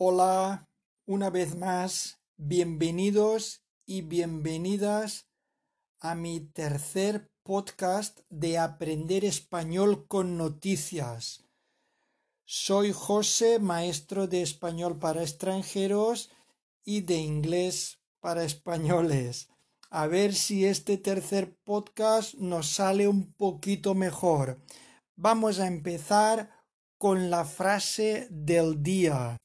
Hola, una vez más, bienvenidos y bienvenidas a mi tercer podcast de Aprender Español con Noticias. Soy José, maestro de español para extranjeros y de inglés para españoles. A ver si este tercer podcast nos sale un poquito mejor. Vamos a empezar con la frase del día.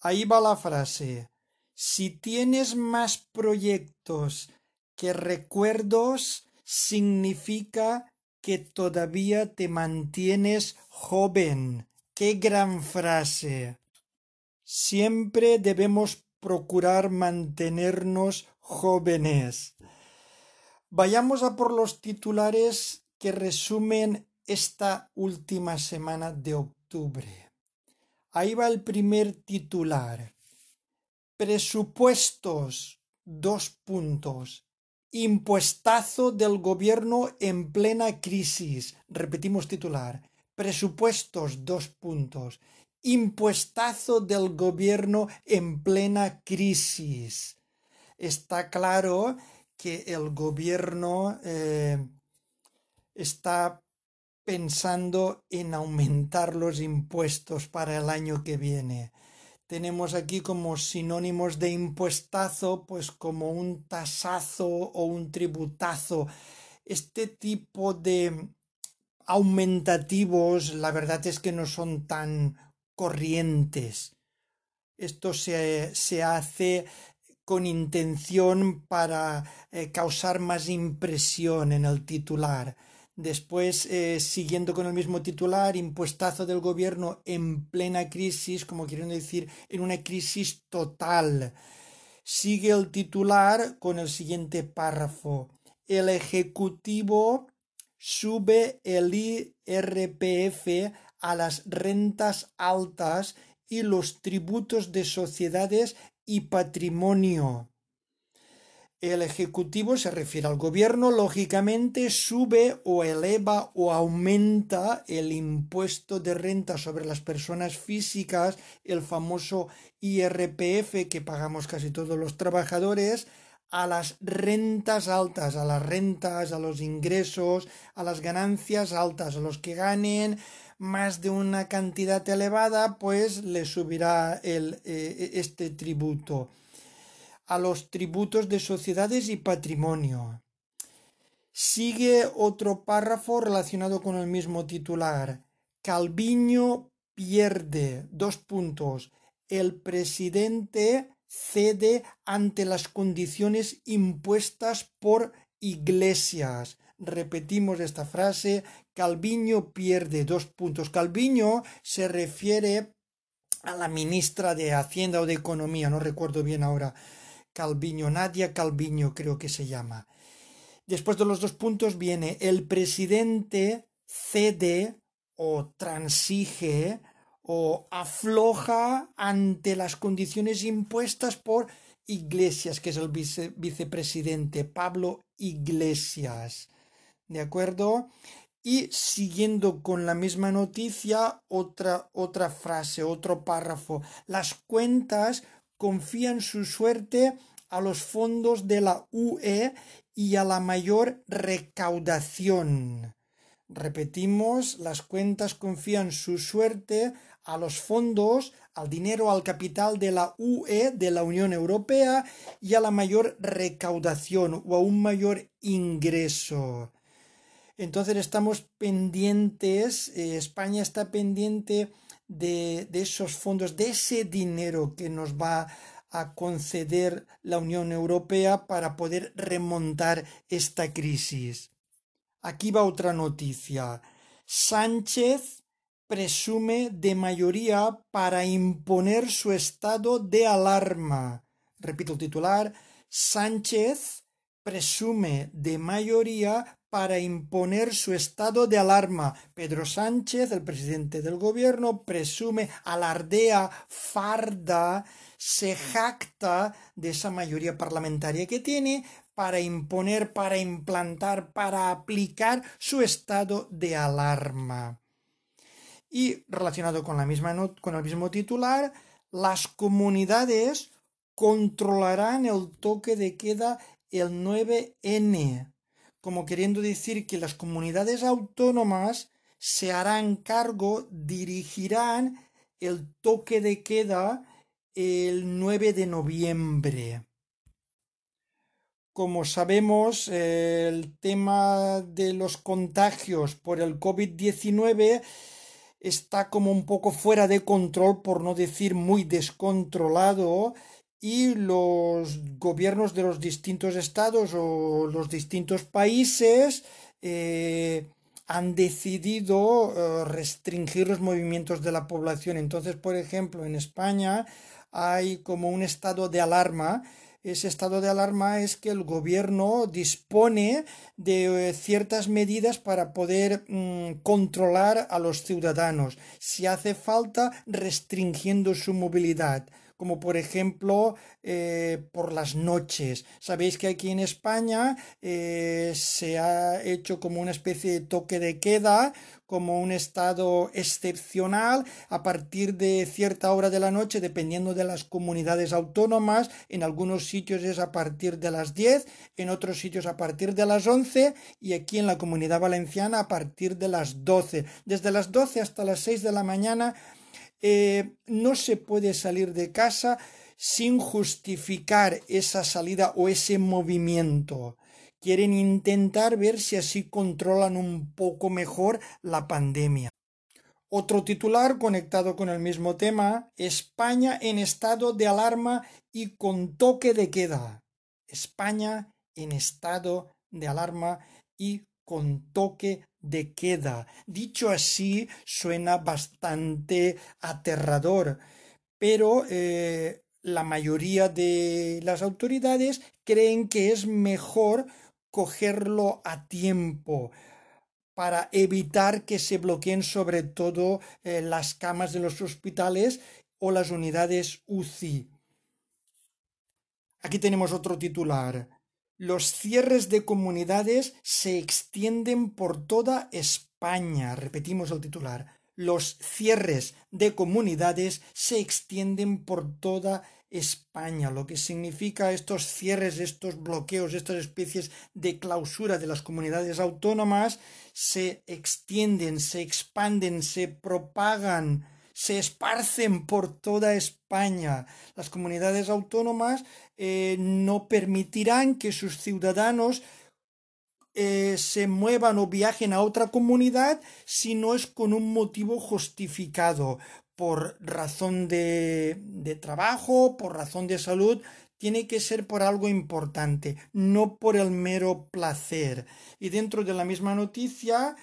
Ahí va la frase. Si tienes más proyectos que recuerdos, significa que todavía te mantienes joven. ¡Qué gran frase! Siempre debemos procurar mantenernos jóvenes. Vayamos a por los titulares que resumen esta última semana de octubre. Ahí va el primer titular. Presupuestos. Dos puntos. Impuestazo del gobierno en plena crisis. Repetimos titular. Presupuestos. Dos puntos. Impuestazo del gobierno en plena crisis. Está claro que el gobierno eh, está pensando en aumentar los impuestos para el año que viene. Tenemos aquí como sinónimos de impuestazo, pues como un tasazo o un tributazo. Este tipo de aumentativos, la verdad es que no son tan corrientes. Esto se, se hace con intención para eh, causar más impresión en el titular Después, eh, siguiendo con el mismo titular, impuestazo del gobierno en plena crisis, como quieren decir, en una crisis total. Sigue el titular con el siguiente párrafo. El Ejecutivo sube el IRPF a las rentas altas y los tributos de sociedades y patrimonio. El Ejecutivo se refiere al Gobierno, lógicamente sube o eleva o aumenta el impuesto de renta sobre las personas físicas, el famoso IRPF que pagamos casi todos los trabajadores, a las rentas altas, a las rentas, a los ingresos, a las ganancias altas, a los que ganen más de una cantidad elevada, pues le subirá eh, este tributo a los tributos de sociedades y patrimonio. Sigue otro párrafo relacionado con el mismo titular. Calviño pierde. Dos puntos. El presidente cede ante las condiciones impuestas por iglesias. Repetimos esta frase. Calviño pierde. Dos puntos. Calviño se refiere a la ministra de Hacienda o de Economía, no recuerdo bien ahora Calviño, Nadia Calviño creo que se llama. Después de los dos puntos viene el presidente cede o transige o afloja ante las condiciones impuestas por Iglesias, que es el vicepresidente Pablo Iglesias. ¿De acuerdo? Y siguiendo con la misma noticia, otra, otra frase, otro párrafo. Las cuentas confían su suerte a los fondos de la UE y a la mayor recaudación. Repetimos, las cuentas confían su suerte a los fondos, al dinero, al capital de la UE, de la Unión Europea, y a la mayor recaudación o a un mayor ingreso. Entonces estamos pendientes, eh, España está pendiente de, esos fondos, de ese dinero que nos va a conceder la Unión Europea para poder remontar esta crisis. Aquí va otra noticia. Sánchez presume de mayoría para imponer su estado de alarma. Repito el titular. Sánchez presume de mayoría para imponer su estado de alarma. Pedro Sánchez, el presidente del gobierno, presume, alardea, farda, se jacta de esa mayoría parlamentaria que tiene para imponer, para implantar, para aplicar su estado de alarma. Y relacionado con, la misma con el mismo titular, las comunidades controlarán el toque de queda el 9N, como queriendo decir que las comunidades autónomas se harán cargo, dirigirán el toque de queda el 9 de noviembre. Como sabemos, el tema de los contagios por el COVID-19 está como un poco fuera de control, por no decir muy descontrolado, y los gobiernos de los distintos estados o los distintos países eh, han decidido eh, restringir los movimientos de la población. Entonces, por ejemplo, en España hay como un estado de alarma. Ese estado de alarma es que el gobierno dispone de eh, ciertas medidas para poder mm, controlar a los ciudadanos, si hace falta restringiendo su movilidad como por ejemplo eh, por las noches. Sabéis que aquí en España eh, se ha hecho como una especie de toque de queda, como un estado excepcional a partir de cierta hora de la noche, dependiendo de las comunidades autónomas. En algunos sitios es a partir de las 10, en otros sitios a partir de las 11 y aquí en la comunidad valenciana a partir de las 12. Desde las 12 hasta las 6 de la mañana eh, no se puede salir de casa sin justificar esa salida o ese movimiento. Quieren intentar ver si así controlan un poco mejor la pandemia. Otro titular conectado con el mismo tema, España en estado de alarma y con toque de queda. España en estado de alarma y con toque de queda. Dicho así, suena bastante aterrador, pero eh, la mayoría de las autoridades creen que es mejor cogerlo a tiempo para evitar que se bloqueen sobre todo eh, las camas de los hospitales o las unidades UCI. Aquí tenemos otro titular. Los cierres de comunidades se extienden por toda España. Repetimos el titular. Los cierres de comunidades se extienden por toda España, lo que significa estos cierres, estos bloqueos, estas especies de clausura de las comunidades autónomas se extienden, se expanden, se propagan se esparcen por toda España. Las comunidades autónomas eh, no permitirán que sus ciudadanos eh, se muevan o viajen a otra comunidad si no es con un motivo justificado, por razón de, de trabajo, por razón de salud, tiene que ser por algo importante, no por el mero placer. Y dentro de la misma noticia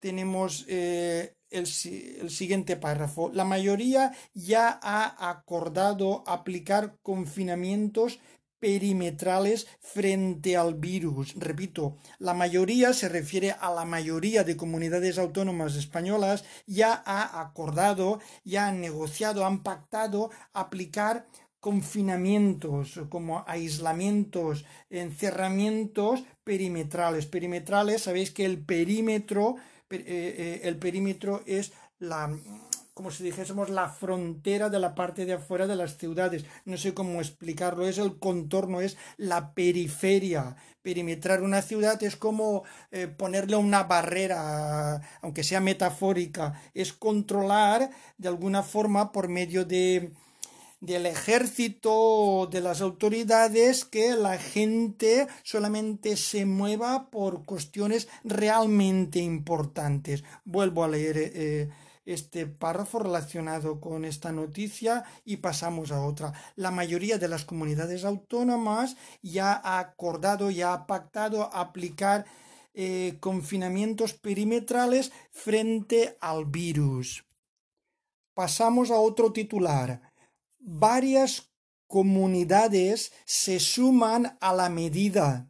tenemos eh, el, siguiente párrafo. La mayoría ya ha acordado aplicar confinamientos perimetrales frente al virus. Repito, la mayoría se refiere a la mayoría de comunidades autónomas españolas ya ha acordado, ya han negociado, han pactado aplicar confinamientos como aislamientos, encerramientos perimetrales. Perimetrales, sabéis que el perímetro eh, eh, el perímetro es la como si dijésemos la frontera de la parte de afuera de las ciudades. No sé cómo explicarlo, es el contorno, es la periferia. Perimetrar una ciudad es como eh, ponerle una barrera, aunque sea metafórica, es controlar de alguna forma por medio de, del ejército, de las autoridades, que la gente solamente se mueva por cuestiones realmente importantes. Vuelvo a leer eh, este párrafo relacionado con esta noticia y pasamos a otra. La mayoría de las comunidades autónomas ya ha acordado, ya ha pactado aplicar eh, confinamientos perimetrales frente al virus. Pasamos a otro titular varias comunidades se suman a la medida.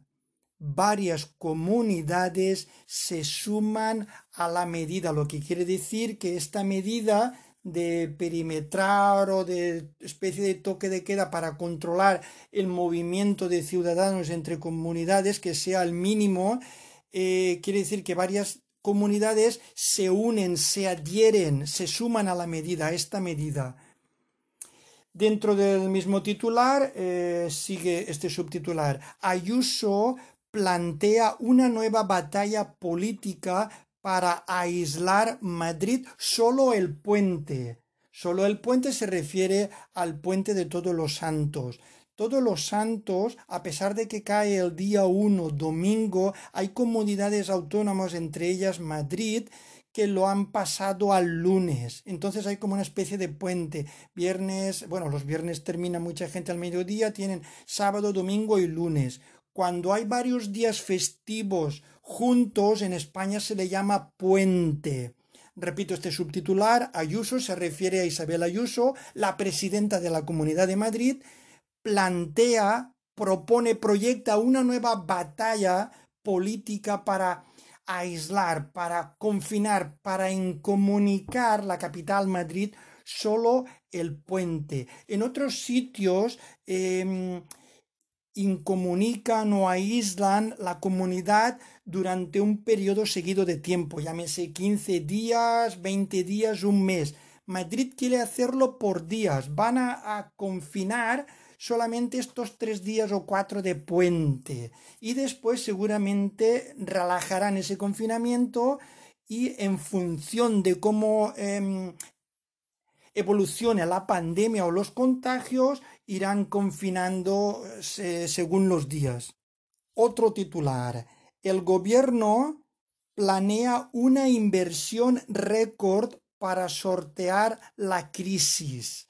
Varias comunidades se suman a la medida, lo que quiere decir que esta medida de perimetrar o de especie de toque de queda para controlar el movimiento de ciudadanos entre comunidades que sea el mínimo, eh, quiere decir que varias comunidades se unen, se adhieren, se suman a la medida, a esta medida. Dentro del mismo titular eh, sigue este subtitular. Ayuso plantea una nueva batalla política para aislar Madrid solo el puente. Solo el puente se refiere al puente de todos los santos. Todos los santos, a pesar de que cae el día 1, domingo, hay comunidades autónomas, entre ellas Madrid, que lo han pasado al lunes. Entonces hay como una especie de puente. Viernes, bueno, los viernes termina mucha gente al mediodía, tienen sábado, domingo y lunes. Cuando hay varios días festivos juntos, en España se le llama puente. Repito este subtitular, Ayuso se refiere a Isabel Ayuso, la presidenta de la Comunidad de Madrid, plantea, propone, proyecta una nueva batalla política para aislar, para confinar, para incomunicar la capital Madrid solo el puente. En otros sitios em, incomunican o aíslan la comunidad durante un periodo seguido de tiempo, llámese 15 días, 20 días, un mes. Madrid quiere hacerlo por días. Van a confinar solamente estos tres días o cuatro de puente y después seguramente relajarán ese confinamiento y en función de cómo em, evolucione la pandemia o los contagios irán confinando según los días. Otro titular. El gobierno planea una inversión récord para sortear la crisis.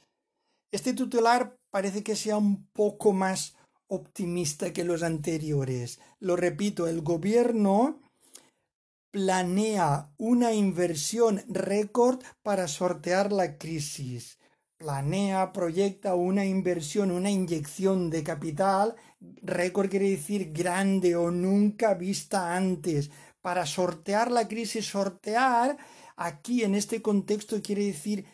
Este titular parece que sea un poco más optimista que los anteriores. Lo repito, el gobierno planea una inversión récord para sortear la crisis. Planea, proyecta una inversión, una inyección de capital. Récord quiere decir grande o nunca vista antes. Para sortear la crisis, sortear aquí en este contexto quiere decir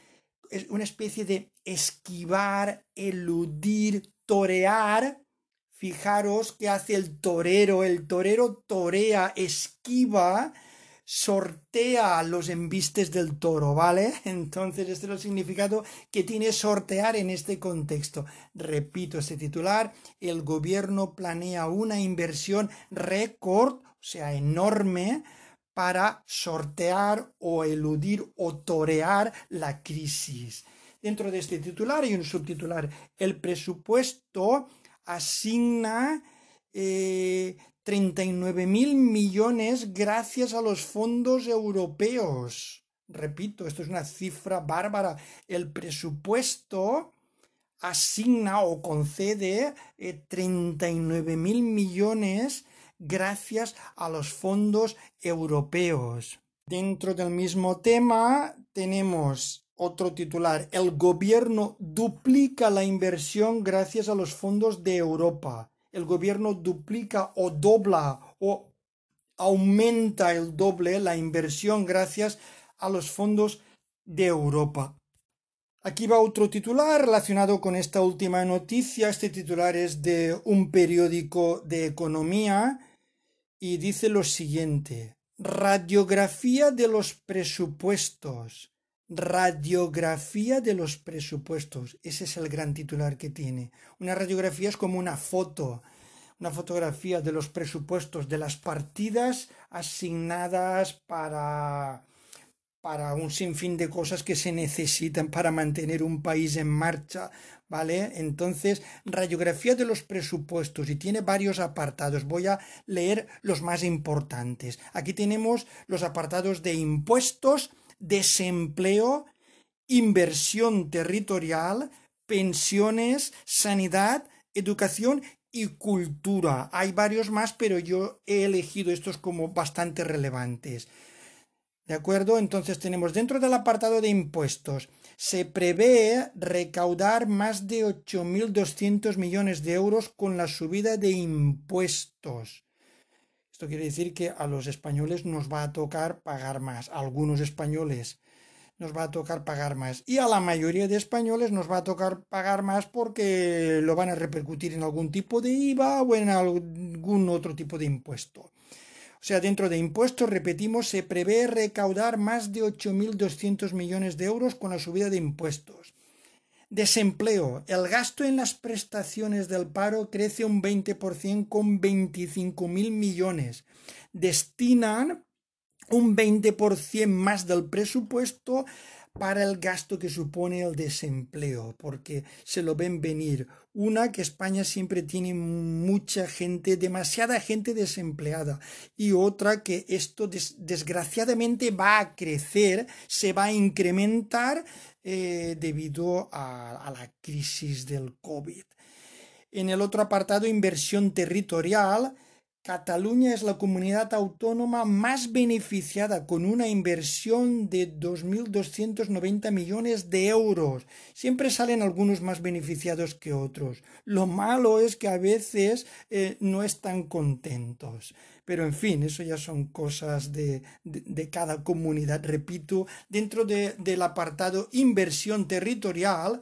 una especie de esquivar, eludir, torear. Fijaros que hace el torero. El torero torea, esquiva, sortea los embistes del toro, ¿vale? Entonces, este es el significado que tiene sortear en este contexto. Repito este titular, el gobierno planea una inversión récord, o sea, enorme, para sortear o eludir o torear la crisis. Dentro de este titular hay un subtitular. El presupuesto asigna 39 eh, mil millones gracias a los fondos europeos. Repito, esto es una cifra bárbara. El presupuesto asigna o concede 39 eh, mil millones gracias a los fondos europeos. Dentro del mismo tema tenemos otro titular. El gobierno duplica la inversión gracias a los fondos de Europa. El gobierno duplica o dobla o aumenta el doble la inversión gracias a los fondos de Europa. Aquí va otro titular relacionado con esta última noticia. Este titular es de un periódico de economía y dice lo siguiente. Radiografía de los presupuestos. Radiografía de los presupuestos. Ese es el gran titular que tiene. Una radiografía es como una foto, una fotografía de los presupuestos, de las partidas asignadas para para un sinfín de cosas que se necesitan para mantener un país en marcha, ¿vale? Entonces, radiografía de los presupuestos y tiene varios apartados. Voy a leer los más importantes. Aquí tenemos los apartados de impuestos, desempleo, inversión territorial, pensiones, sanidad, educación y cultura. Hay varios más, pero yo he elegido estos como bastante relevantes. ¿De acuerdo? Entonces tenemos dentro del apartado de impuestos, se prevé recaudar más de 8.200 millones de euros con la subida de impuestos. Esto quiere decir que a los españoles nos va a tocar pagar más. A algunos españoles nos va a tocar pagar más. Y a la mayoría de españoles nos va a tocar pagar más porque lo van a repercutir en algún tipo de IVA o en algún otro tipo de impuesto. O sea, dentro de impuestos, repetimos, se prevé recaudar más de 8.200 millones de euros con la subida de impuestos. Desempleo. El gasto en las prestaciones del paro crece un 20% con 25 mil millones. Destinan un 20% más del presupuesto para el gasto que supone el desempleo, porque se lo ven venir. Una, que España siempre tiene mucha gente, demasiada gente desempleada. Y otra, que esto desgraciadamente va a crecer, se va a incrementar eh, debido a, a la crisis del COVID. En el otro apartado, inversión territorial, Cataluña es la comunidad autónoma más beneficiada con una inversión de 2.290 millones de euros. Siempre salen algunos más beneficiados que otros. Lo malo es que a veces eh, no están contentos. Pero en fin, eso ya son cosas de, cada comunidad. Repito, dentro del apartado inversión territorial,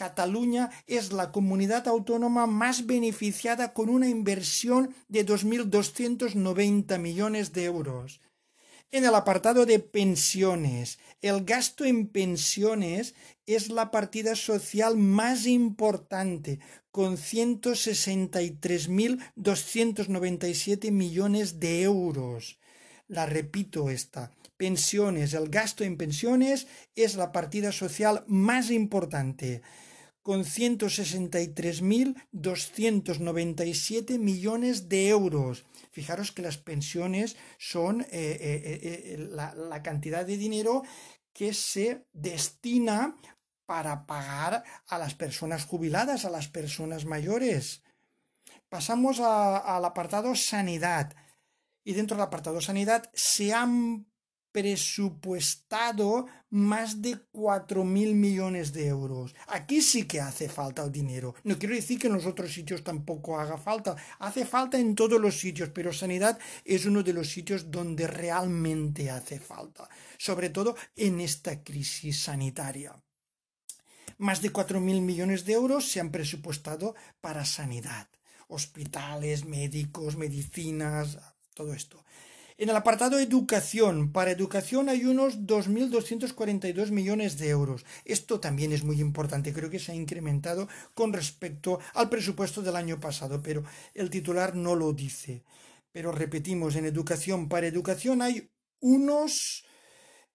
Cataluña es la comunidad autónoma más beneficiada con una inversión de 2.290 millones de euros. En el apartado de pensiones, el gasto en pensiones es la partida social más importante, con 163.297 millones de euros. La repito esta. Pensiones, el gasto en pensiones es la partida social más importante con 163.297 millones de euros. Fijaros que las pensiones son eh, eh, eh, la, cantidad de dinero que se destina para pagar a las personas jubiladas, a las personas mayores. Pasamos al apartado sanidad. Y dentro del apartado sanidad se han presupuestado más de cuatro mil millones de euros. Aquí sí que hace falta el dinero. No quiero decir que en los otros sitios tampoco haga falta. Hace falta en todos los sitios, pero sanidad es uno de los sitios donde realmente hace falta. Sobre todo en esta crisis sanitaria. Más de cuatro mil millones de euros se han presupuestado para sanidad. Hospitales, médicos, medicinas, todo esto. En el apartado educación, para educación hay unos 2.242 millones de euros. Esto también es muy importante, creo que se ha incrementado con respecto al presupuesto del año pasado, pero el titular no lo dice. Pero repetimos, en educación, para educación hay unos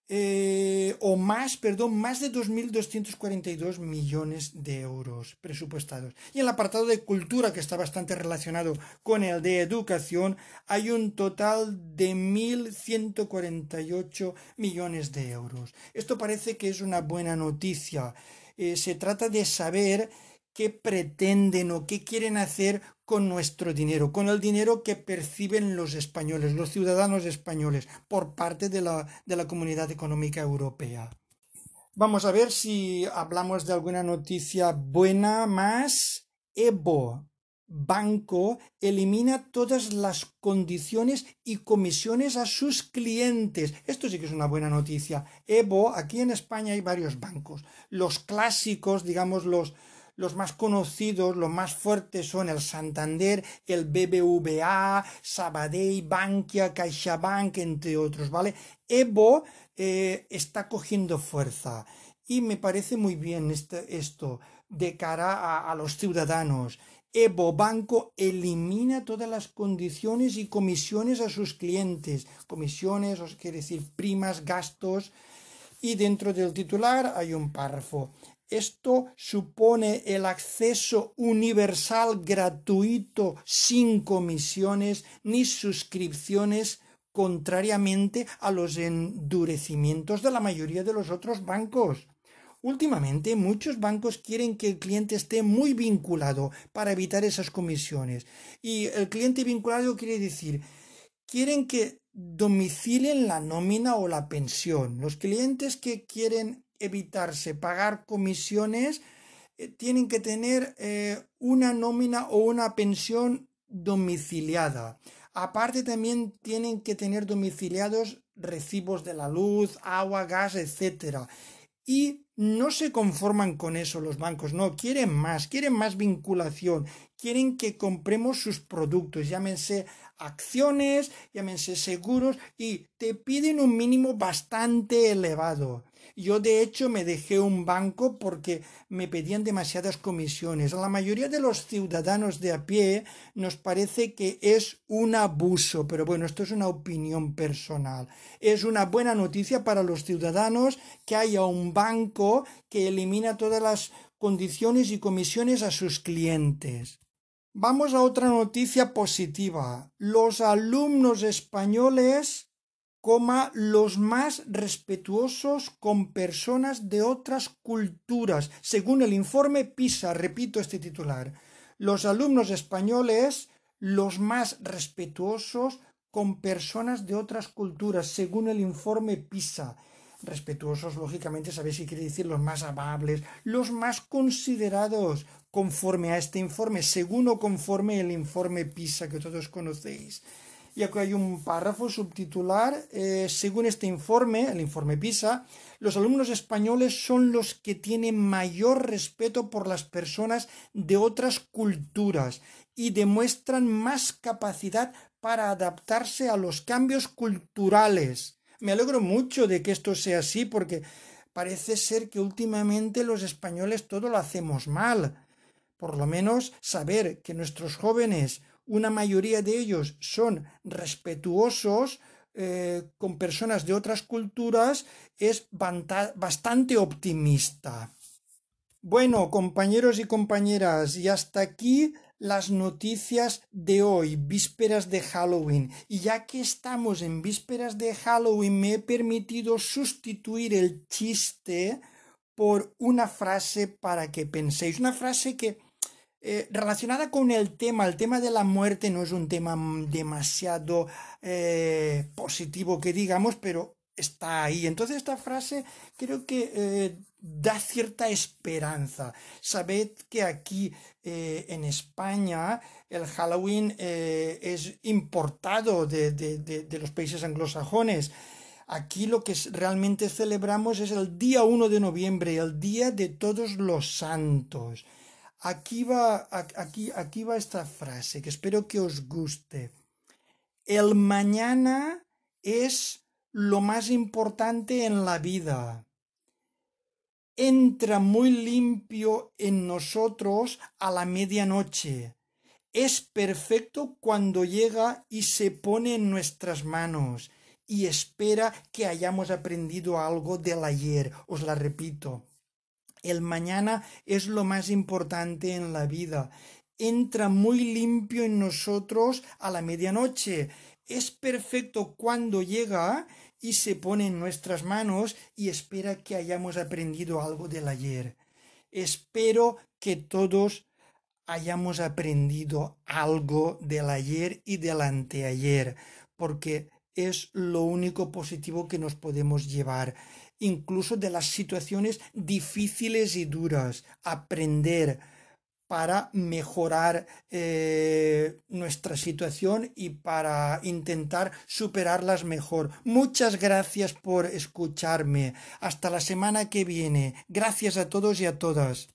eh, o más, perdón, más de 2.242 millones de euros presupuestados. Y en el apartado de cultura, que está bastante relacionado con el de educación, hay un total de 1.148 millones de euros. Esto parece que es una buena noticia. Eh, se trata de saber qué pretenden o qué quieren hacer con nuestro dinero, con el dinero que perciben los españoles, los ciudadanos españoles, por parte de la, de la Comunidad Económica Europea. Vamos a ver si hablamos de alguna noticia buena más. EBO, banco, elimina todas las condiciones y comisiones a sus clientes. Esto sí que es una buena noticia. EBO, aquí en España hay varios bancos. Los clásicos, digamos, los, los más conocidos, los más fuertes son el Santander, el BBVA, Sabadell, Bankia, CaixaBank, entre otros, ¿vale? Evo eh, está cogiendo fuerza y me parece muy bien este, esto de cara a, los ciudadanos. Evo Banco elimina todas las condiciones y comisiones a sus clientes. Comisiones, os quiere decir primas, gastos. Y dentro del titular hay un párrafo. Esto supone el acceso universal gratuito sin comisiones ni suscripciones contrariamente a los endurecimientos de la mayoría de los otros bancos. Últimamente muchos bancos quieren que el cliente esté muy vinculado para evitar esas comisiones. Y el cliente vinculado quiere decir, quieren que domicilen la nómina o la pensión. Los clientes que quieren evitarse pagar comisiones, eh, tienen que tener eh, una nómina o una pensión domiciliada. Aparte también tienen que tener domiciliados recibos de la luz, agua, gas, etc. Y no se conforman con eso los bancos, no, quieren más, quieren más vinculación, quieren que compremos sus productos, llámense acciones, llámense seguros, y te piden un mínimo bastante elevado. Yo de hecho me dejé un banco porque me pedían demasiadas comisiones. A la mayoría de los ciudadanos de a pie nos parece que es un abuso, pero bueno, esto es una opinión personal. Es una buena noticia para los ciudadanos que haya un banco que elimina todas las condiciones y comisiones a sus clientes. Vamos a otra noticia positiva. Los alumnos españoles coma los más respetuosos con personas de otras culturas, según el informe PISA, repito este titular. Los alumnos españoles los más respetuosos con personas de otras culturas, según el informe PISA. Respetuosos, lógicamente, sabéis si quiere decir los más amables, los más considerados, conforme a este informe, según o conforme el informe PISA que todos conocéis. Y aquí hay un párrafo subtitular. Eh, según este informe, el informe PISA, los alumnos españoles son los que tienen mayor respeto por las personas de otras culturas y demuestran más capacidad para adaptarse a los cambios culturales. Me alegro mucho de que esto sea así porque parece ser que últimamente los españoles todo lo hacemos mal. Por lo menos saber que nuestros jóvenes una mayoría de ellos son respetuosos eh, con personas de otras culturas es bastante optimista. Bueno, compañeros y compañeras, y hasta aquí las noticias de hoy, vísperas de Halloween. Y ya que estamos en vísperas de Halloween, me he permitido sustituir el chiste por una frase para que penséis, una frase que eh, relacionada con el tema, el tema de la muerte no es un tema demasiado eh, positivo que digamos, pero está ahí. Entonces esta frase creo que eh, da cierta esperanza. Sabed que aquí en España el Halloween es importado de, de, los países anglosajones. Aquí lo que realmente celebramos es el día 1 de noviembre, el día de todos los santos. Aquí va, aquí, aquí va esta frase que espero que os guste. El mañana es lo más importante en la vida. Entra muy limpio en nosotros a la medianoche. Es perfecto cuando llega y se pone en nuestras manos y espera que hayamos aprendido algo del ayer. Os la repito. El mañana es lo más importante en la vida. Entra muy limpio en nosotros a la medianoche. Es perfecto cuando llega y se pone en nuestras manos y espera que hayamos aprendido algo del ayer. Espero que todos hayamos aprendido algo del ayer y del anteayer, porque es lo único positivo que nos podemos llevar incluso de las situaciones difíciles y duras, aprender para mejorar eh, nuestra situación y para intentar superarlas mejor. Muchas gracias por escucharme. Hasta la semana que viene. Gracias a todos y a todas.